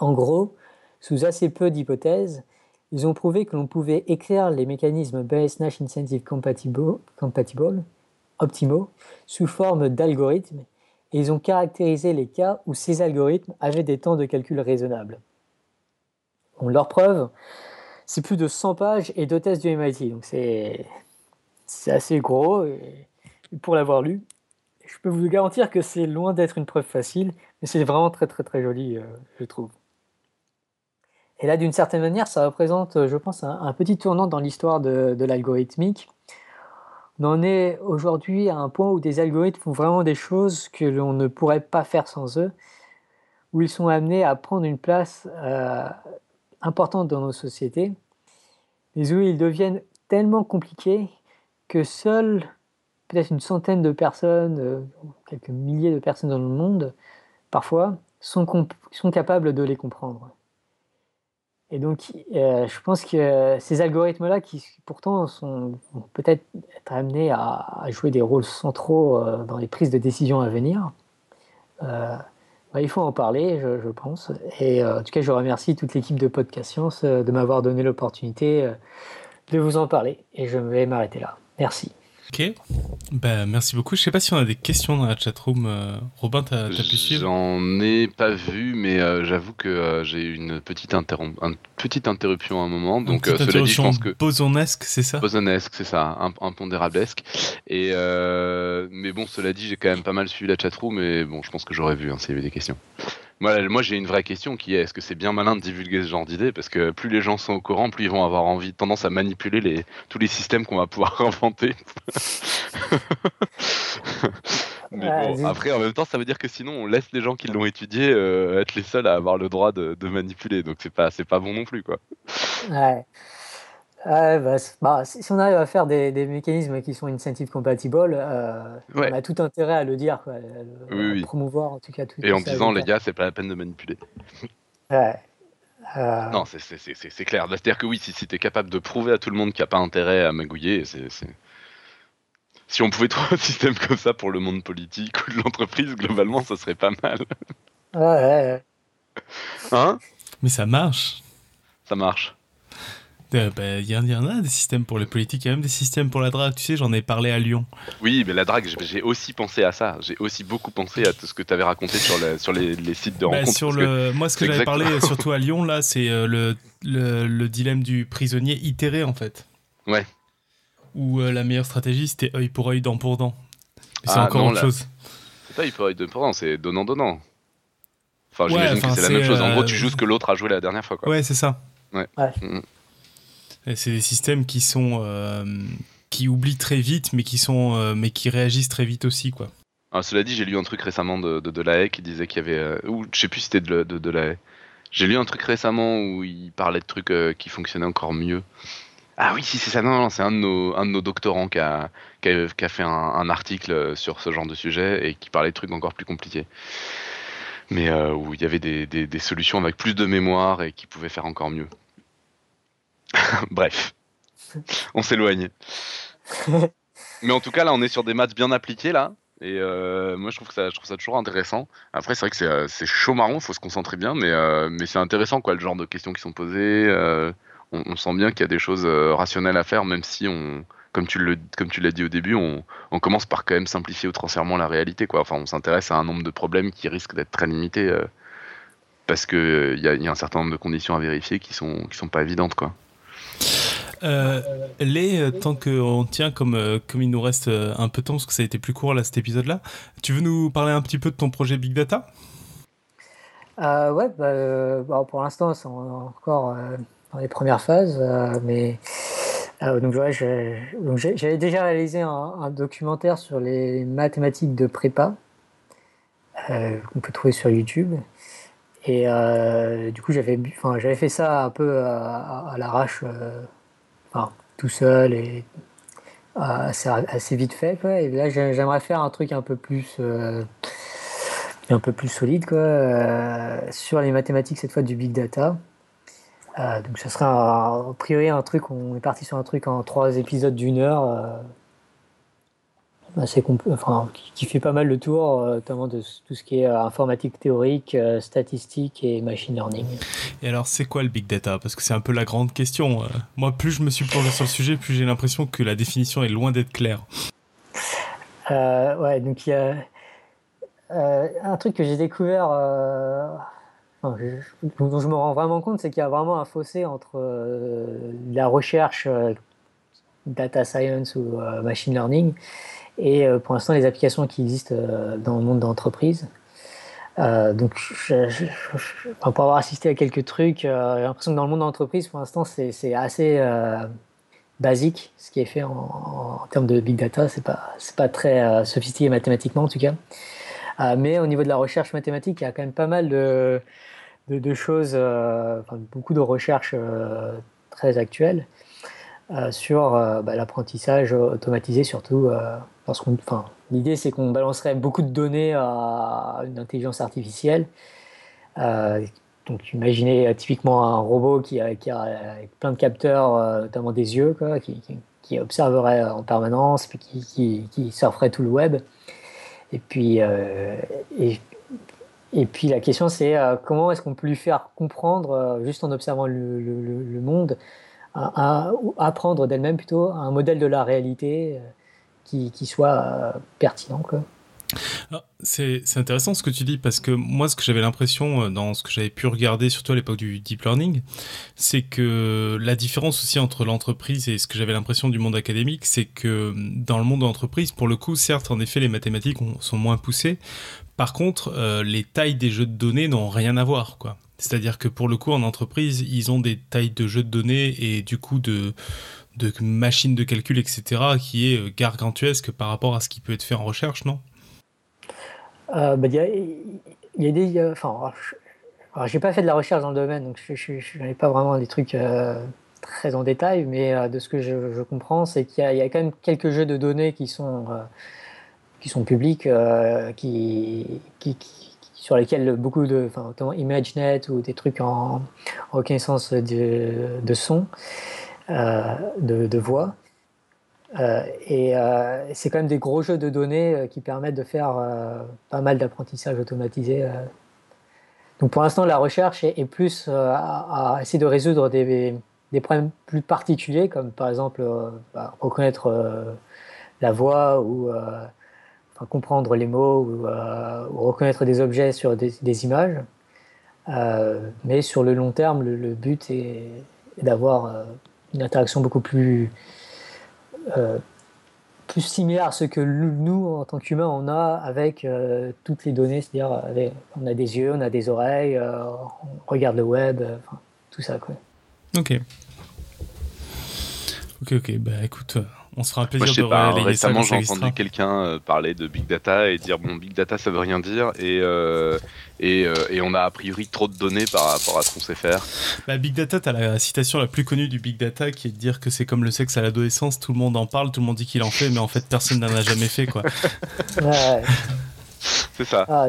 En gros, sous assez peu d'hypothèses, ils ont prouvé que l'on pouvait écrire les mécanismes Bayes-Nash Incentive Compatible, optimaux sous forme d'algorithmes et ils ont caractérisé les cas où ces algorithmes avaient des temps de calcul raisonnables. leur preuve, c'est plus de 100 pages et deux tests du MIT, donc c'est assez gros pour l'avoir lu. Je peux vous garantir que c'est loin d'être une preuve facile, mais c'est vraiment très très très joli, euh, je trouve. Et là, d'une certaine manière, ça représente, euh, je pense, un, petit tournant dans l'histoire de, l'algorithmique. On en est aujourd'hui à un point où des algorithmes font vraiment des choses que l'on ne pourrait pas faire sans eux, où ils sont amenés à prendre une place euh, importante dans nos sociétés, mais où ils deviennent tellement compliqués que seules peut-être une centaine de personnes, euh, quelques milliers de personnes dans le monde, parfois, sont capables de les comprendre. Et donc, euh, je pense que ces algorithmes-là, qui pourtant sont, vont peut-être être amenés à, jouer des rôles centraux euh, dans les prises de décision à venir, euh, bah, il faut en parler, je, pense. Et en tout cas, je remercie toute l'équipe de Podcast Science de m'avoir donné l'opportunité de vous en parler. Et je vais m'arrêter là. Merci. Ok, ben, merci beaucoup. Je sais pas si on a des questions dans la chatroom. Euh, Robin, tu as, pu suivre? J'en ai pas vu, mais euh, j'avoue que euh, j'ai eu une petite, une petite interruption à un moment. Donc, cela dit, je pense que. Bosonesque, c'est ça? Bosonesque, c'est ça, un, impondérablesque. Et, mais bon, cela dit, j'ai quand même pas mal suivi la chatroom, mais bon, je pense que j'aurais vu hein, s'il y avait des questions. Moi, j'ai une vraie question qui est est-ce que c'est bien malin de divulguer ce genre d'idées? Parce que plus les gens sont au courant, plus ils vont avoir envie, tendance à manipuler les, tous les systèmes qu'on va pouvoir <laughs> inventer. Mais bon, après, en même temps, ça veut dire que sinon, on laisse les gens qui l'ont étudié euh, être les seuls à avoir le droit de, de manipuler. Donc, c'est pas, c'est pas bon non plus, quoi. Ouais. Bah, bah, si on arrive à faire des, mécanismes qui sont incentive compatible, euh, on a tout intérêt à le dire, à le, promouvoir en tout cas. Et en disant, les gars, c'est pas la peine de manipuler. Ouais. Euh, non, c'est clair. C'est-à-dire que oui, si, si tu es capable de prouver à tout le monde qu'il n'y a pas intérêt à magouiller, c'est. Si on pouvait <laughs> trouver un système comme ça pour le monde politique ou de l'entreprise, globalement, ça serait pas mal. Ouais, ouais. Hein? Mais ça marche. Ça marche. Euh, bah, il y, en a des systèmes pour les politiques, il y a même des systèmes pour la drague. Tu sais, j'en ai parlé à Lyon. Oui, mais la drague, j'ai aussi pensé à ça. J'ai aussi beaucoup pensé à tout ce que tu avais raconté sur, sur les, sites de bah, rencontres. Sur le, moi, ce que j'avais parlé surtout à Lyon, là, c'est euh, le, le, dilemme du prisonnier itéré, en fait. Ouais. Où euh, la meilleure stratégie, c'était œil pour œil, dent pour dent. C'est ah, encore autre chose. C'est pas œil pour œil, dent pour dent, c'est donnant-donnant. Enfin, j'imagine que c'est la même chose. En gros, tu joues ce que l'autre a joué la dernière fois. Quoi. Ouais, c'est ça. Ouais. Mm, mm. C'est des systèmes qui sont euh, qui oublient très vite, mais qui sont euh, mais qui réagissent très vite aussi, quoi. Ah, cela dit, j'ai lu un truc récemment de, de, la haie qui disait qu'il y avait, euh, ou je sais plus si c'était de, de, de, la haie. J'ai lu un truc récemment où il parlait de trucs qui fonctionnaient encore mieux. Ah oui, si c'est ça, non, c'est un, de nos, un de nos doctorants qui a, qui a, fait un, article sur ce genre de sujet et qui parlait de trucs encore plus compliqués. Mais où il y avait des, des, solutions avec plus de mémoire et qui pouvaient faire encore mieux. <laughs> Bref, on s'éloigne. <laughs> Mais en tout cas, là, on est sur des maths bien appliquées, là. Et euh, moi, je trouve, que ça, je trouve ça toujours intéressant. Après, c'est vrai que c'est, euh, chaud marron, il faut se concentrer bien, mais, euh, mais c'est intéressant, quoi, le genre de questions qui sont posées. On, sent bien qu'il y a des choses rationnelles à faire, même si on, comme tu, le, comme tu l'as dit au début, on, on, commence par quand même simplifier outrancièrement la réalité, quoi. Enfin, on s'intéresse à un nombre de problèmes qui risquent d'être très limités parce qu'il y, y, a un certain nombre de conditions à vérifier qui sont, qui sont pas évidentes, quoi. Euh, les, tant qu'on tient, comme, euh, comme il nous reste euh, un peu de temps, parce que ça a été plus court là, cet épisode-là, tu veux nous parler un petit peu de ton projet Big Data? Euh, Ouais, bah, pour l'instant, c'est encore dans les premières phases, mais donc j'avais déjà réalisé un, documentaire sur les mathématiques de prépa qu'on peut trouver sur YouTube. Et euh, du coup, j'avais, j'avais fait ça un peu à, l'arrache, euh, tout seul et assez, assez vite fait. Et là, j'aimerais faire un truc un peu plus, euh, un peu plus solide, quoi, sur les mathématiques cette fois du big data. donc, ça serait a priori un truc. On est parti sur un truc en trois épisodes d'une heure. Assez enfin, qui, fait pas mal le tour, notamment de tout ce qui est informatique théorique, statistique et machine learning. Et alors, c'est quoi le big data? Parce que c'est un peu la grande question. Moi, plus je me suis plongé sur le sujet, plus j'ai l'impression que la définition est loin d'être claire. ouais, donc il y a un truc que j'ai découvert dont je me rends vraiment compte, c'est qu'il y a vraiment un fossé entre euh, la recherche euh, data science ou euh, machine learning et pour l'instant les applications qui existent dans le monde d'entreprise. donc, pour avoir assisté à quelques trucs, j'ai l'impression que dans le monde d'entreprise, pour l'instant, c'est assez basique ce qui est fait en, termes de big data. C'est pas pas très sophistiqué mathématiquement en tout cas. mais au niveau de la recherche mathématique, il y a quand même pas mal de choses, euh, beaucoup de recherches euh, très actuelles euh, sur bah, l'apprentissage automatisé, surtout l'idée c'est qu'on balancerait beaucoup de données à une intelligence artificielle. donc imaginez typiquement un robot qui a, plein de capteurs, notamment des yeux, qui, observerait en permanence, puis qui, surferait tout le web. Et puis, et puis la question c'est euh, comment est-ce qu'on peut lui faire comprendre, euh, juste en observant le, monde, à, apprendre d'elle-même plutôt un modèle de la réalité euh, qui, soit pertinent. Quoi. C'est intéressant ce que tu dis parce que moi ce que j'avais l'impression dans ce que j'avais pu regarder surtout à l'époque du deep learning c'est que la différence aussi entre l'entreprise et ce que j'avais l'impression du monde académique c'est que dans le monde de l'entreprise pour le coup certes en effet les mathématiques sont moins poussées par contre, euh, les tailles des jeux de données n'ont rien à voir, quoi. C'est-à-dire que pour le coup, en entreprise, ils ont des tailles de jeux de données et du coup de, de machines de calcul, etc., qui est euh, gargantuesque par rapport à ce qui peut être fait en recherche, non? Euh, bah, y, pas fait de la recherche dans le domaine, donc je n'ai pas vraiment des trucs très en détail, mais de ce que je, comprends, c'est qu'il y, a quand même quelques jeux de données qui sont qui sont publics, euh, qui, sur lesquels beaucoup de, enfin, notamment ImageNet ou des trucs en, reconnaissance de, de son, euh, de, de, voix. Euh, et c'est quand même des gros jeux de données qui permettent de faire pas mal d'apprentissage automatisé. Donc pour l'instant, la recherche est, plus à, essayer de résoudre des, des, problèmes plus particuliers, comme par exemple bah, reconnaître la voix ou comprendre les mots ou, euh, reconnaître des objets sur des, images. Euh, mais sur le long terme, le, but est, d'avoir euh, une interaction beaucoup plus, plus similaire à ce que nous, en tant qu'humains, on a avec toutes les données. C'est-à-dire, on a des yeux, on a des oreilles, on regarde le web, tout ça. Quoi. Ok. Ok, ok. Bah écoute, on se fera un plaisir Moi, je sais pas, Récemment, j'ai entendu quelqu'un euh, parler de big data et dire bon, big data, ça veut rien dire et euh, et, euh, et, on a a priori trop de données par rapport à ce qu'on sait faire. Bah, big data, t'as la citation la plus connue du big data qui est de dire que c'est comme le sexe à l'adolescence, tout le monde en parle, tout le monde dit qu'il en fait, mais en fait personne n'en a jamais fait quoi. ouais. <laughs> <laughs> C'est ça. Ah,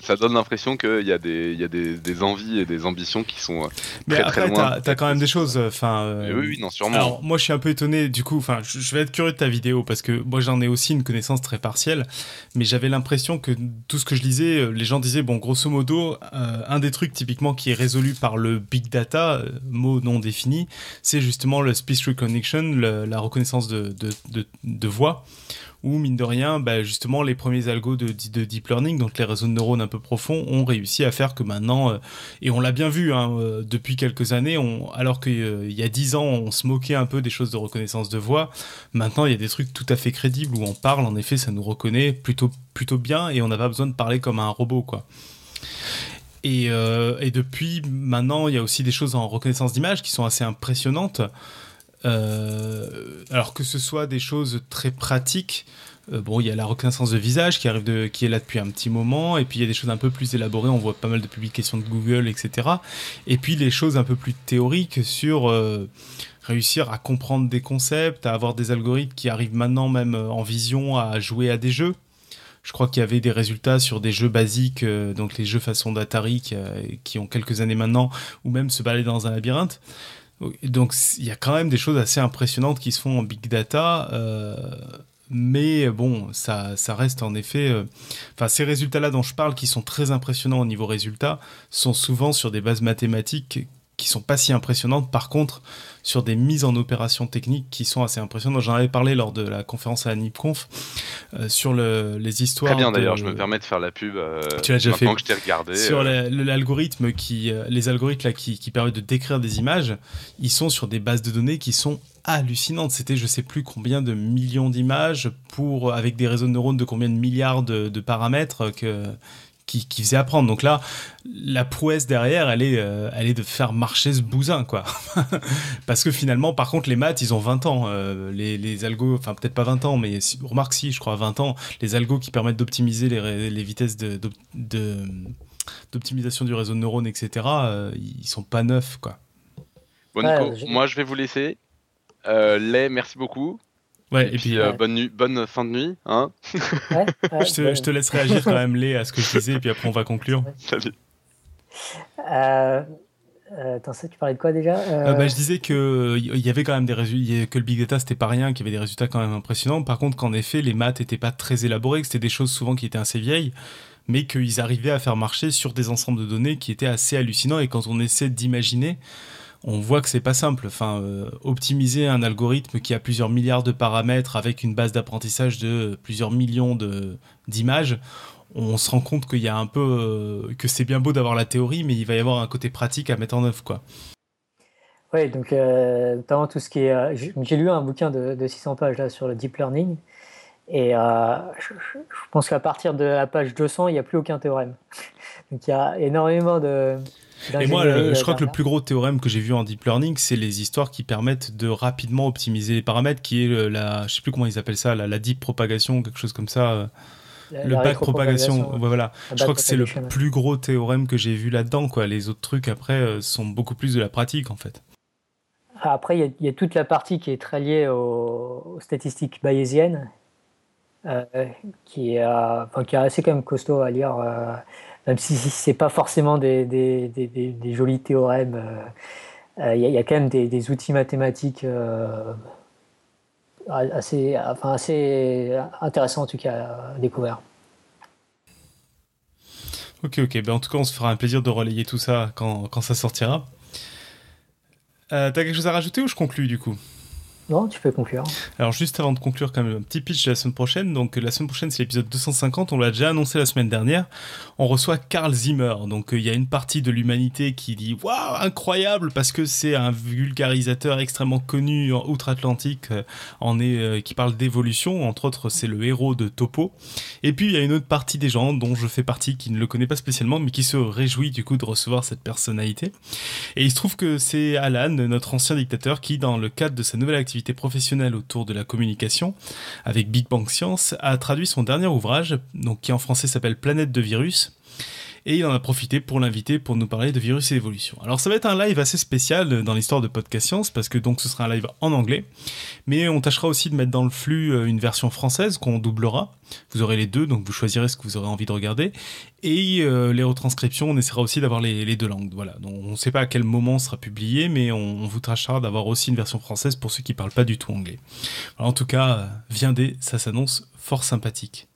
ça. donne l'impression qu'il y a, des, y a des, des, envies et des ambitions qui sont euh, Mais très, après, très T'as quand même des choses. Enfin. Euh, oui, oui, non, sûrement. Alors, moi, je suis un peu étonné. Du coup, enfin, je vais être curieux de ta vidéo parce que moi, j'en ai aussi une connaissance très partielle. Mais j'avais l'impression que tout ce que je lisais, euh, les gens disaient, bon, grosso modo, un des trucs typiquement qui est résolu par le big data, mot non défini, c'est justement le speech recognition, la reconnaissance de, de, de, de voix où, mine de rien, bah, justement, les premiers algos de, de, deep learning, donc les réseaux de neurones un peu profonds, ont réussi à faire que maintenant, euh, et on l'a bien vu hein, euh, depuis quelques années, on, alors qu'il euh, y a dix ans, on se moquait un peu des choses de reconnaissance de voix, maintenant, il y a des trucs tout à fait crédibles où on parle, en effet, ça nous reconnaît plutôt, plutôt bien, et on n'a pas besoin de parler comme un robot, quoi. Et, et, depuis maintenant, il y a aussi des choses en reconnaissance d'image qui sont assez impressionnantes. Euh, alors que ce soit des choses très pratiques, euh, bon, il y a la reconnaissance de visage qui arrive de, qui est là depuis un petit moment, et puis il y a des choses un peu plus élaborées. On voit pas mal de publications de Google, etc. Et puis les choses un peu plus théoriques sur euh, réussir à comprendre des concepts, à avoir des algorithmes qui arrivent maintenant même en vision à jouer à des jeux. Je crois qu'il y avait des résultats sur des jeux basiques, donc les jeux façon d'Atari qui, qui, ont quelques années maintenant, ou même se balader dans un labyrinthe. Donc il y a quand même des choses assez impressionnantes qui se font en big data, euh, mais bon, ça, reste en effet. euh, Enfin, ces résultats-là dont je parle, qui sont très impressionnants au niveau résultat, sont souvent sur des bases mathématiques qui sont pas si impressionnantes. Par contre, sur des mises en opération techniques qui sont assez impressionnantes. J'en avais parlé lors de la conférence à la NIPConf euh, sur le, les histoires. Très bien de- d'ailleurs, je me permets de faire la pub. euh, Tu l'as déjà fait. que je t'ai regardé. sur euh, l'algorithme qui, les algorithmes là, qui, qui permettent de décrire des images, ils sont sur des bases de données qui sont hallucinantes. C'était je sais plus combien de millions d'images pour avec des réseaux de neurones de combien de milliards de, de paramètres que qui, qui faisait apprendre. Donc là, la prouesse derrière, elle est, euh, elle est de faire marcher ce bousin, quoi. <laughs> Parce que finalement, par contre, les maths, ils ont 20 ans. Euh, les, les algos, enfin peut-être pas 20 ans, mais si- remarque si, je crois 20 ans, les algos qui permettent d'optimiser les, les vitesses de, d'op- de- d'optimisation du réseau de neurones, etc., euh, ils sont pas neufs, quoi. Bon, Ouais, Nico, moi je vais vous laisser. Euh, Lay, merci beaucoup. Ouais, Et, puis, euh, euh, bonne, bonne fin de nuit. Hein Ouais, ouais, <laughs> je, te, ouais. je te laisse réagir quand même, Lé, à ce que je disais, et puis après on va conclure. Salut. Euh, euh, attends, ça, tu parlais de quoi déjà? Euh, Euh, bah, je disais que il y avait quand même des résultats, que le big data c'était pas rien, qu'il y avait des résultats quand même impressionnants. Par contre, qu'en effet, les maths étaient pas très élaborées, que c'était des choses souvent qui étaient assez vieilles, mais qu'ils arrivaient à faire marcher sur des ensembles de données qui étaient assez hallucinants. Et quand on essaie d'imaginer, on voit que c'est pas simple. Enfin, euh, optimiser un algorithme qui a plusieurs milliards de paramètres avec une base d'apprentissage de plusieurs millions d'images. On se rend compte qu'il y a un peu euh, que c'est bien beau d'avoir la théorie, mais il va y avoir un côté pratique à mettre en œuvre, quoi. Oui, donc euh, notamment tout ce qui est. euh, j'ai lu un bouquin de, de 600 pages là, sur le deep learning, et je- je pense qu'à partir de la page 200, il n'y a plus aucun théorème. <laughs> Donc il y a énormément de. Et moi, le- je euh, crois que le plus gros théorème que j'ai vu en deep learning, c'est les histoires qui permettent de rapidement optimiser les paramètres, qui est la, je sais plus comment ils appellent ça, la, la deep propagation, quelque chose comme ça, euh, La- le la back propagation. voilà. la Je crois que c'est le plus gros théorème que j'ai vu là-dedans, quoi. Les autres trucs après euh, sont beaucoup plus de la pratique, en fait. Après, il y, a, il y a toute la partie qui est très liée aux, aux statistiques bayésiennes, euh, qui, est, euh, enfin, qui est assez quand même costaud à lire, euh, même si ce c'est pas forcément des, jolis théorèmes. euh, euh, Il y, a- quand même des, des outils mathématiques euh, assez, enfin, assez intéressants en tout cas à découvrir. Ok, ok. Ben, en tout cas, on se fera un plaisir de relayer tout ça quand, quand ça sortira. Euh, T'as quelque chose à rajouter ou je conclue du coup? Non, tu peux conclure. Alors juste avant de conclure quand même un petit pitch de la semaine prochaine. Donc la semaine prochaine c'est l'épisode 250, on l'a déjà annoncé la semaine dernière. On reçoit Carl Zimmer. Donc euh, il y a une partie de l'humanité qui dit waouh incroyable parce que c'est un vulgarisateur extrêmement connu en outre-Atlantique euh, en est euh, qui parle d'évolution. Entre autres c'est le héros de Topo. Et puis il y a une autre partie des gens dont je fais partie qui ne le connaît pas spécialement mais qui se réjouit du coup de recevoir cette personnalité. Et il se trouve que c'est Alan, notre ancien dictateur, qui, dans le cadre de sa nouvelle activité professionnelle autour de la communication, avec Big Bang Science, a traduit son dernier ouvrage, donc qui en français s'appelle Planète de virus. Et il en a profité pour l'inviter pour nous parler de virus et d'évolution. Alors ça va être un live assez spécial dans l'histoire de Podcast Science, parce que donc ce sera un live en anglais, mais on tâchera aussi de mettre dans le flux euh, une version française qu'on doublera. Vous aurez les deux, donc vous choisirez ce que vous aurez envie de regarder. Et euh, les retranscriptions, on essaiera aussi d'avoir les, deux langues. Voilà. Donc, on ne sait pas à quel moment sera publié, mais on, vous tâchera d'avoir aussi une version française pour ceux qui parlent pas du tout anglais. En tout cas, euh, viendez, ça s'annonce fort sympathique.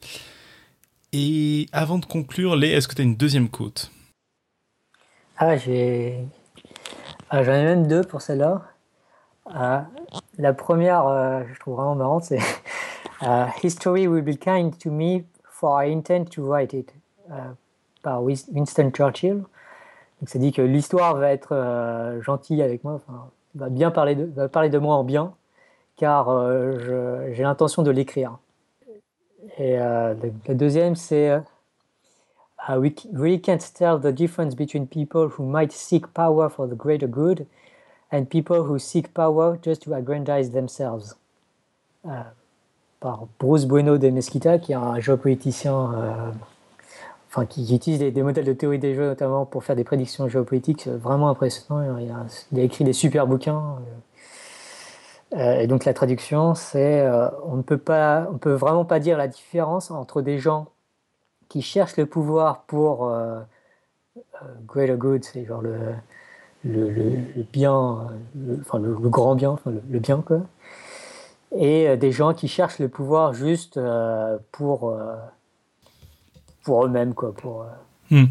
Et avant de conclure, Lé, est-ce que tu as une deuxième côte? Ah, j'ai. Ah, J'en ai même deux pour celle-là. Euh, la première, euh, je trouve vraiment marrante, c'est <laughs> euh, History will be kind to me, for I intend to write it, euh, par Winston Churchill. Donc, ça dit que l'histoire va être gentille avec moi, va bien parler de, va parler de moi en bien, car j'ai l'intention de l'écrire. Et euh, le, deuxième, c'est euh, Uh, we really can't tell the difference between people who might seek power for the greater good and people who seek power just to aggrandize themselves. Euh, par Bruce Bueno de Mesquita, qui est un géopoliticien, euh, enfin, qui, utilise des, modèles de théorie des jeux notamment pour faire des prédictions géopolitiques vraiment impressionnant. Il a, il a écrit des super bouquins. Euh. Et donc la traduction, c'est euh, on ne peut pas, on peut vraiment pas dire la différence entre des gens qui cherchent le pouvoir pour euh, euh, greater good, c'est genre le, le, le- le bien, euh, le- enfin le, grand bien, enfin le, bien quoi, et des gens qui cherchent le pouvoir juste pour, pour eux-mêmes. Quoi, pour, hmm.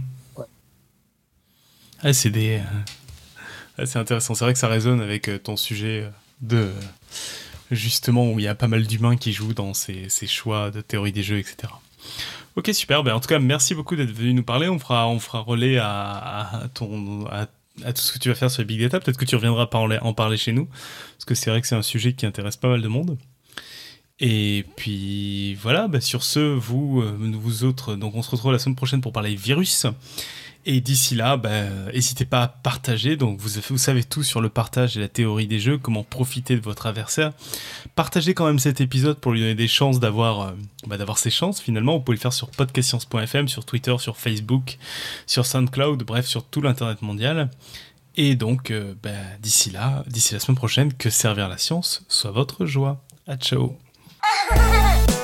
ah, c'est des. Ah, c'est intéressant. C'est vrai que ça résonne avec ton sujet de justement où il y a pas mal d'humains qui jouent dans ces, choix de théorie des jeux, etc. Ok, super. Ben, en tout cas, merci beaucoup d'être venu nous parler. On fera, on fera relais à, tout ce que tu vas faire sur les big data. Peut-être que tu reviendras parler, en parler chez nous, parce que c'est vrai que c'est un sujet qui intéresse pas mal de monde. Et puis voilà, ben, sur ce, vous, euh, vous autres, donc on se retrouve la semaine prochaine pour parler virus. Et d'ici là, ben, n'hésitez pas à partager. Donc, vous, savez tout sur le partage et la théorie des jeux, comment profiter de votre adversaire. Partagez quand même cet épisode pour lui donner des chances d'avoir euh, d'avoir ses chances. Finalement, vous pouvez le faire sur podcastscience.fm, sur Twitter, sur Facebook, sur SoundCloud, bref, sur tout l'internet mondial. Et donc, euh, ben, d'ici là, d'ici la semaine prochaine, que servir la science soit votre joie. À ciao. <laughs>